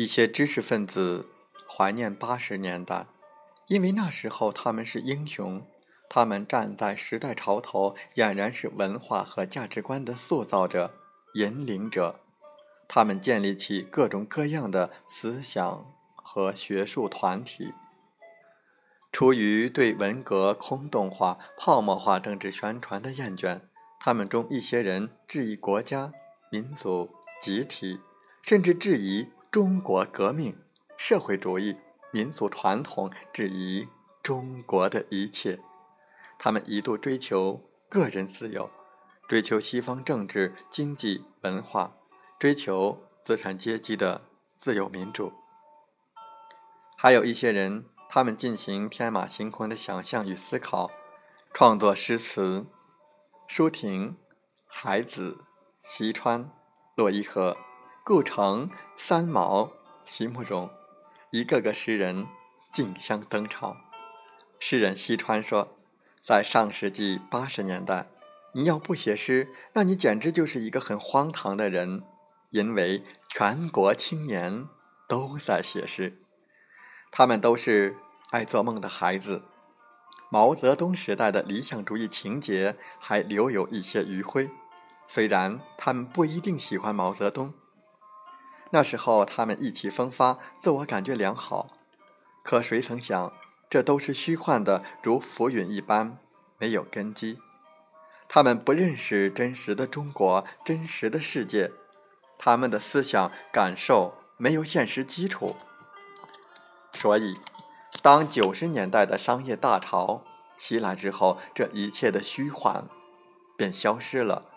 一些知识分子怀念八十年代，因为那时候他们是英雄，他们站在时代潮头，俨然是文化和价值观的塑造者、引领者。他们建立起各种各样的思想和学术团体。出于对文革空洞化、泡沫化政治宣传的厌倦，他们中一些人质疑国家、民族、集体，甚至质疑。中国革命、社会主义、民族传统，质疑中国的一切。他们一度追求个人自由，追求西方政治、经济、文化，追求资产阶级的自由民主。还有一些人，他们进行天马行空的想象与思考，创作诗词。舒婷、海子、西川、洛伊河。顾城、三毛、席慕容，一个个诗人竞相登场。诗人西川说：“在上世纪八十年代，你要不写诗，那你简直就是一个很荒唐的人，因为全国青年都在写诗，他们都是爱做梦的孩子。毛泽东时代的理想主义情节还留有一些余晖，虽然他们不一定喜欢毛泽东。”那时候，他们意气风发，自我感觉良好。可谁曾想，这都是虚幻的，如浮云一般，没有根基。他们不认识真实的中国，真实的世界。他们的思想感受没有现实基础。所以，当九十年代的商业大潮袭来之后，这一切的虚幻便消失了。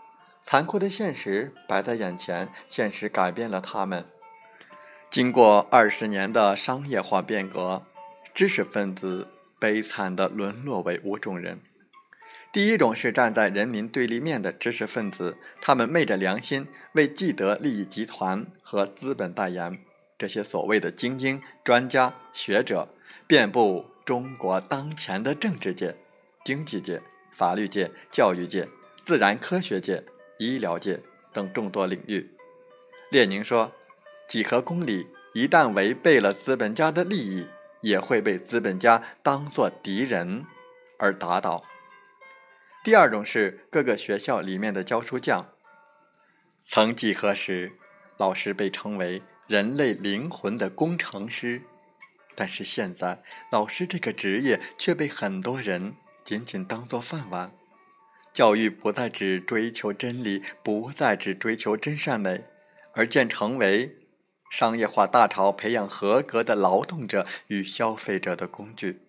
残酷的现实摆在眼前，现实改变了他们。经过二十年的商业化变革，知识分子悲惨地沦落为五种人。第一种是站在人民对立面的知识分子，他们昧着良心为既得利益集团和资本代言。这些所谓的精英、专家、学者，遍布中国当前的政治界、经济界、法律界、教育界、自然科学界。医疗界等众多领域，列宁说：“几何公理一旦违背了资本家的利益，也会被资本家当作敌人而打倒。”第二种是各个学校里面的教书匠。曾几何时，老师被称为人类灵魂的工程师，但是现在，老师这个职业却被很多人仅仅当作饭碗。教育不再只追求真理，不再只追求真善美，而渐成为商业化大潮培养合格的劳动者与消费者的工具。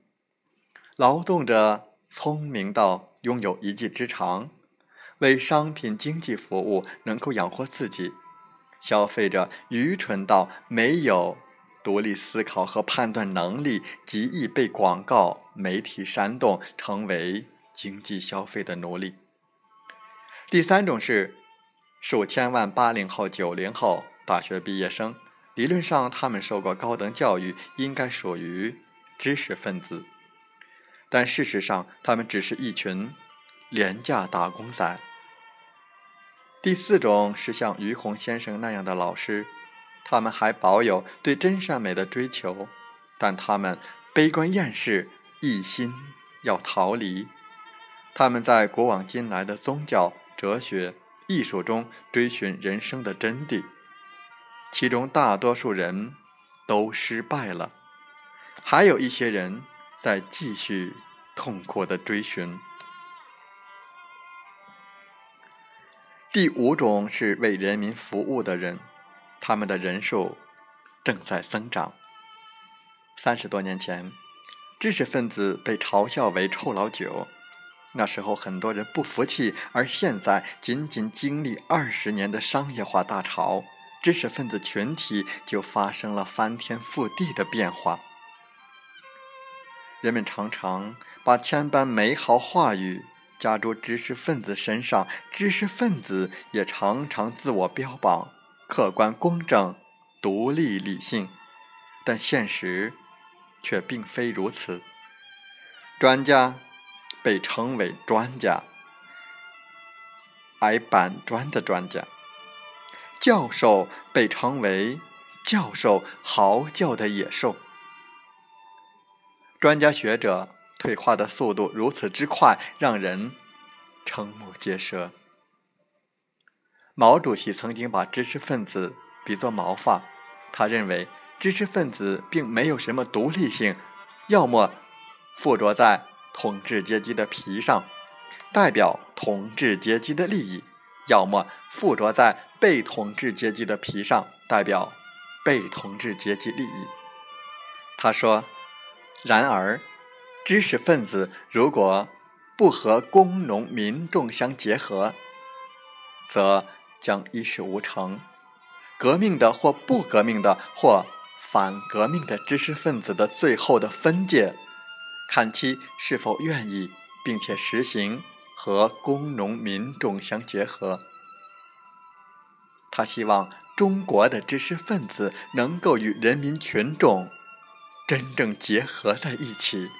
劳动者聪明到拥有一技之长，为商品经济服务，能够养活自己；消费者愚蠢到没有独立思考和判断能力，极易被广告媒体煽动，成为。经济消费的奴隶。第三种是数千万八零后、九零后大学毕业生，理论上他们受过高等教育，应该属于知识分子，但事实上他们只是一群廉价打工仔。第四种是像于洪先生那样的老师，他们还保有对真善美的追求，但他们悲观厌世，一心要逃离。他们在古往今来的宗教、哲学、艺术中追寻人生的真谛，其中大多数人都失败了，还有一些人在继续痛苦的追寻。第五种是为人民服务的人，他们的人数正在增长。三十多年前，知识分子被嘲笑为“臭老九”。那时候很多人不服气，而现在仅仅经历二十年的商业化大潮，知识分子群体就发生了翻天覆地的变化。人们常常把千般美好话语加诸知识分子身上，知识分子也常常自我标榜客观公正、独立理性，但现实却并非如此。专家。被称为专家，挨板砖的专家；教授被称为教授，嚎叫的野兽。专家学者退化的速度如此之快，让人瞠目结舌。毛主席曾经把知识分子比作毛发，他认为知识分子并没有什么独立性，要么附着在。统治阶级的皮上，代表统治阶级的利益；要么附着在被统治阶级的皮上，代表被统治阶级利益。他说：“然而，知识分子如果不和工农民众相结合，则将一事无成。革命的或不革命的或反革命的知识分子的最后的分界。”看其是否愿意，并且实行和工农民众相结合。他希望中国的知识分子能够与人民群众真正结合在一起。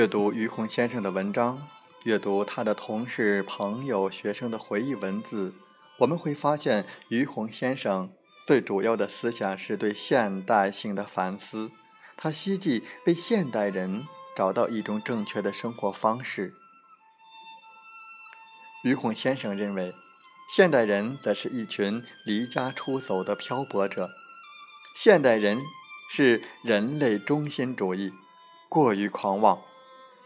阅读于洪先生的文章，阅读他的同事、朋友、学生的回忆文字，我们会发现，于洪先生最主要的思想是对现代性的反思。他希冀为现代人找到一种正确的生活方式。于洪先生认为，现代人则是一群离家出走的漂泊者。现代人是人类中心主义，过于狂妄。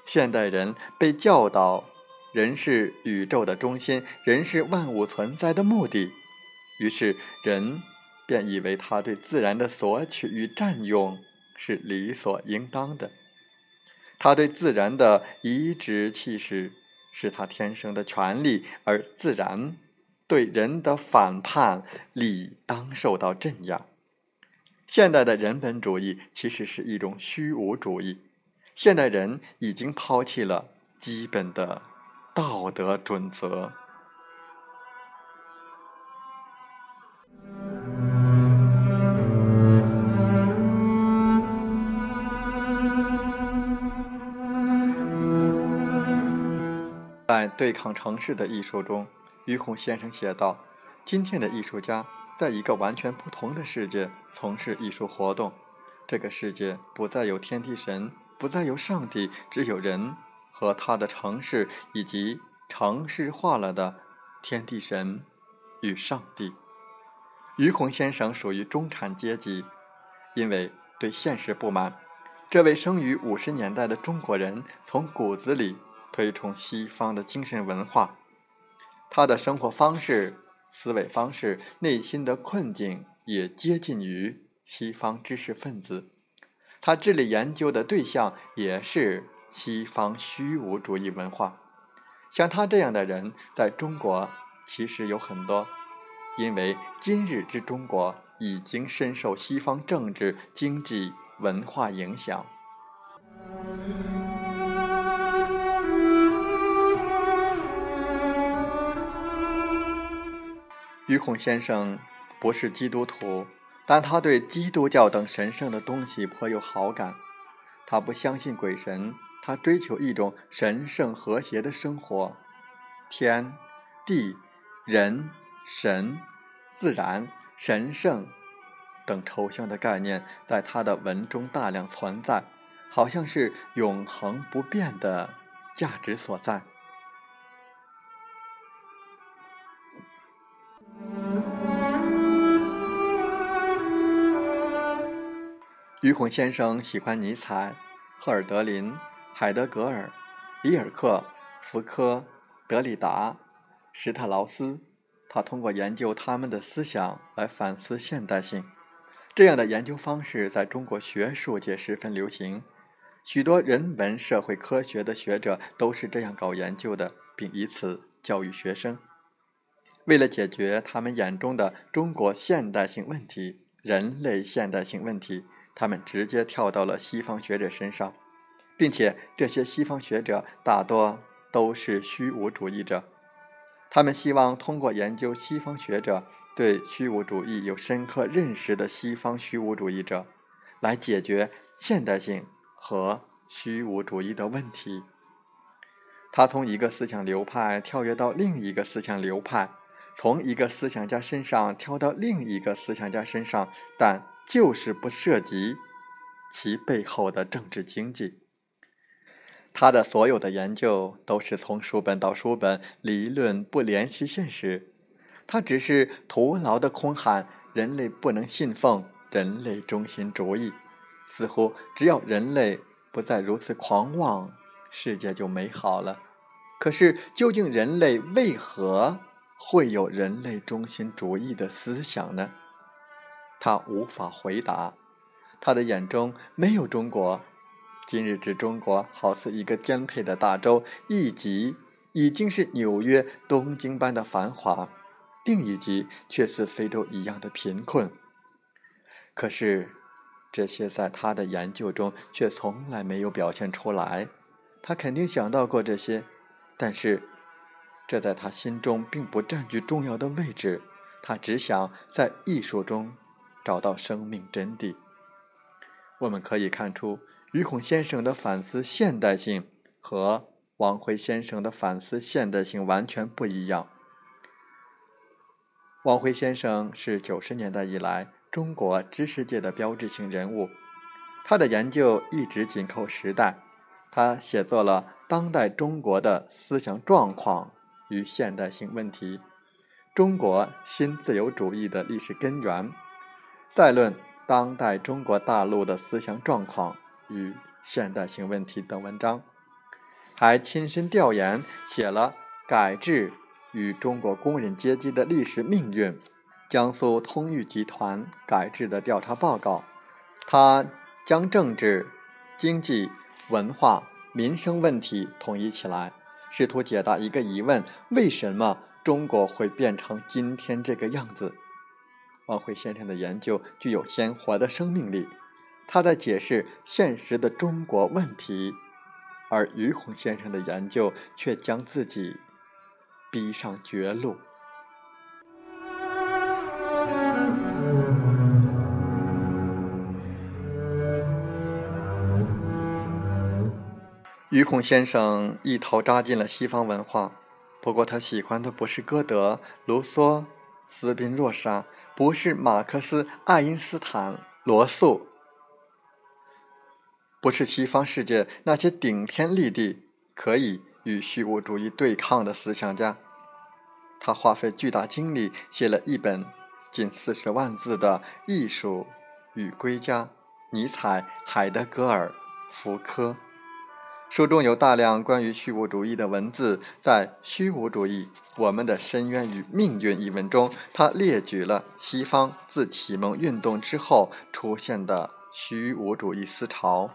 现代人被教导，人是宇宙的中心，人是万物存在的目的，于是人便以为他对自然的索取与占用是理所应当的，他对自然的颐指气使是他天生的权利，而自然对人的反叛理当受到镇压。现代的人本主义其实是一种虚无主义。现代人已经抛弃了基本的道德准则。在《对抗城市的艺术》中，于洪先生写道：“今天的艺术家在一个完全不同的世界从事艺术活动，这个世界不再有天地神。”不再有上帝，只有人和他的城市，以及城市化了的天地神与上帝。于洪先生属于中产阶级，因为对现实不满，这位生于五十年代的中国人从骨子里推崇西方的精神文化。他的生活方式、思维方式、内心的困境也接近于西方知识分子。他致力研究的对象也是西方虚无主义文化，像他这样的人在中国其实有很多，因为今日之中国已经深受西方政治、经济、文化影响。于孔先生不是基督徒。但他对基督教等神圣的东西颇有好感，他不相信鬼神，他追求一种神圣和谐的生活。天、地、人、神、自然、神圣等抽象的概念，在他的文中大量存在，好像是永恒不变的价值所在。于孔先生喜欢尼采、赫尔德林、海德格尔、里尔克、福柯、德里达、施特劳斯。他通过研究他们的思想来反思现代性。这样的研究方式在中国学术界十分流行，许多人文社会科学的学者都是这样搞研究的，并以此教育学生。为了解决他们眼中的中国现代性问题、人类现代性问题，他们直接跳到了西方学者身上，并且这些西方学者大多都是虚无主义者。他们希望通过研究西方学者。对虚无主义有深刻认识的西方虚无主义者，来解决现代性和虚无主义的问题。他从一个思想流派跳跃到另一个思想流派，从一个思想家身上跳到另一个思想家身上，但就是不涉及其背后的政治经济。他的所有的研究都是从书本到书本，理论不联系现实。他只是徒劳的空喊：“人类不能信奉人类中心主义。”似乎只要人类不再如此狂妄，世界就美好了。可是，究竟人类为何会有人类中心主义的思想呢？他无法回答。他的眼中没有中国。今日之中国，好似一个颠沛的大洲，一级已经是纽约、东京般的繁华。另一极却似非洲一样的贫困。可是，这些在他的研究中却从来没有表现出来。他肯定想到过这些，但是这在他心中并不占据重要的位置。他只想在艺术中找到生命真谛。我们可以看出，于孔先生的反思现代性和王辉先生的反思现代性完全不一样。王辉先生是九十年代以来中国知识界的标志性人物，他的研究一直紧扣时代。他写作了《当代中国的思想状况与现代性问题》《中国新自由主义的历史根源》《再论当代中国大陆的思想状况与现代性问题》等文章，还亲身调研写了《改制》。与中国工人阶级的历史命运，江苏通裕集团改制的调查报告，他将政治、经济、文化、民生问题统一起来，试图解答一个疑问：为什么中国会变成今天这个样子？王辉先生的研究具有鲜活的生命力，他在解释现实的中国问题，而于洪先生的研究却将自己。逼上绝路。于孔先生一头扎进了西方文化，不过他喜欢的不是歌德、卢梭、斯宾诺莎，不是马克思、爱因斯坦、罗素，不是西方世界那些顶天立地、可以与虚无主义对抗的思想家。他花费巨大精力写了一本近四十万字的《艺术与归家》，尼采、海德格尔、福柯。书中有大量关于虚无主义的文字。在《虚无主义：我们的深渊与命运》一文中，他列举了西方自启蒙运动之后出现的虚无主义思潮。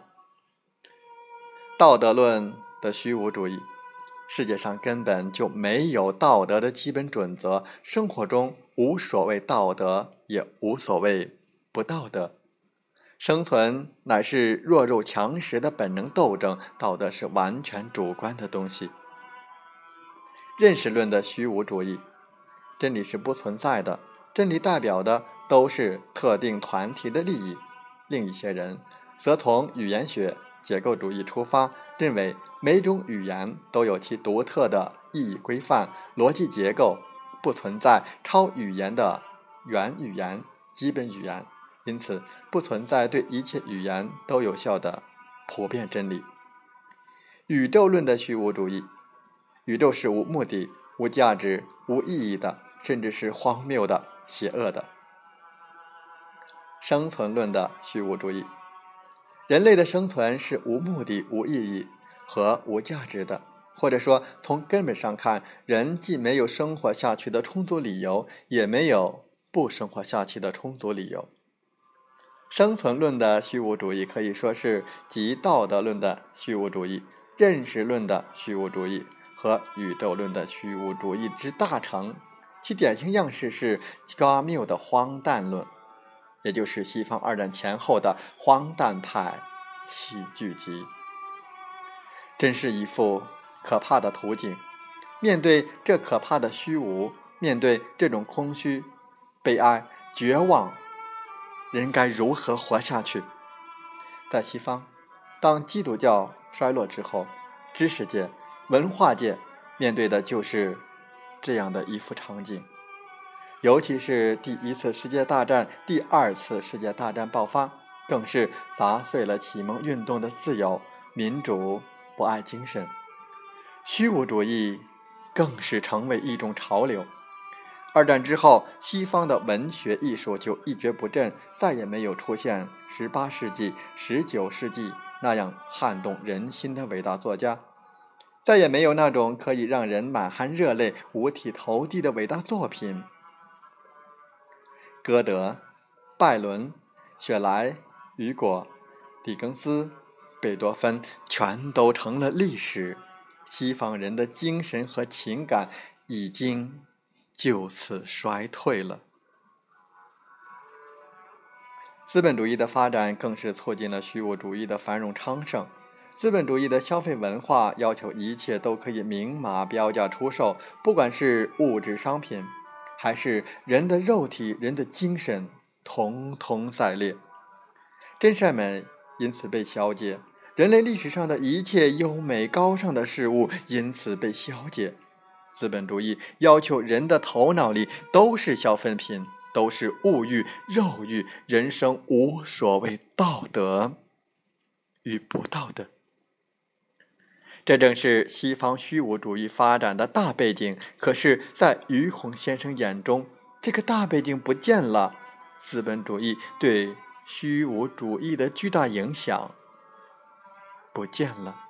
道德论的虚无主义。世界上根本就没有道德的基本准则，生活中无所谓道德，也无所谓不道德。生存乃是弱肉强食的本能斗争，道德是完全主观的东西。认识论的虚无主义，真理是不存在的，真理代表的都是特定团体的利益。另一些人则从语言学。结构主义出发，认为每种语言都有其独特的意义规范、逻辑结构，不存在超语言的原语言、基本语言，因此不存在对一切语言都有效的普遍真理。宇宙论的虚无主义，宇宙是无目的、无价值、无意义的，甚至是荒谬的、邪恶的。生存论的虚无主义。人类的生存是无目的、无意义和无价值的，或者说，从根本上看，人既没有生活下去的充足理由，也没有不生活下去的充足理由。生存论的虚无主义可以说是集道德论的虚无主义、认识论的虚无主义和宇宙论的虚无主义之大成。其典型样式是加缪的荒诞论，也就是西方二战前后的荒诞派喜剧集。真是一幅可怕的图景。面对这可怕的虚无，面对这种空虚、悲哀、绝望，人该如何活下去？在西方，当基督教衰落之后，知识界、文化界面对的就是。这样的一幅场景，尤其是第一次世界大战、第二次世界大战爆发，更是砸碎了启蒙运动的自由、民主、博爱精神。虚无主义更是成为一种潮流。二战之后，西方的文学艺术就一蹶不振，再也没有出现十八世纪、十九世纪那样撼动人心的伟大作家。再也没有那种可以让人满含热泪、五体投地的伟大作品。歌德、拜伦、雪莱、雨果、狄更斯、贝多芬，全都成了历史。西方人的精神和情感已经就此衰退了。资本主义的发展更是促进了虚无主义的繁荣昌盛。资本主义的消费文化要求一切都可以明码标价出售，不管是物质商品，还是人的肉体、人的精神，统统在列。真善美因此被消解，人类历史上的一切优美高尚的事物因此被消解。资本主义要求人的头脑里都是消费品，都是物欲、肉欲，人生无所谓道德与不道德。这正是西方虚无主义发展的大背景。可是，在于洪先生眼中，这个大背景不见了，资本主义对虚无主义的巨大影响不见了。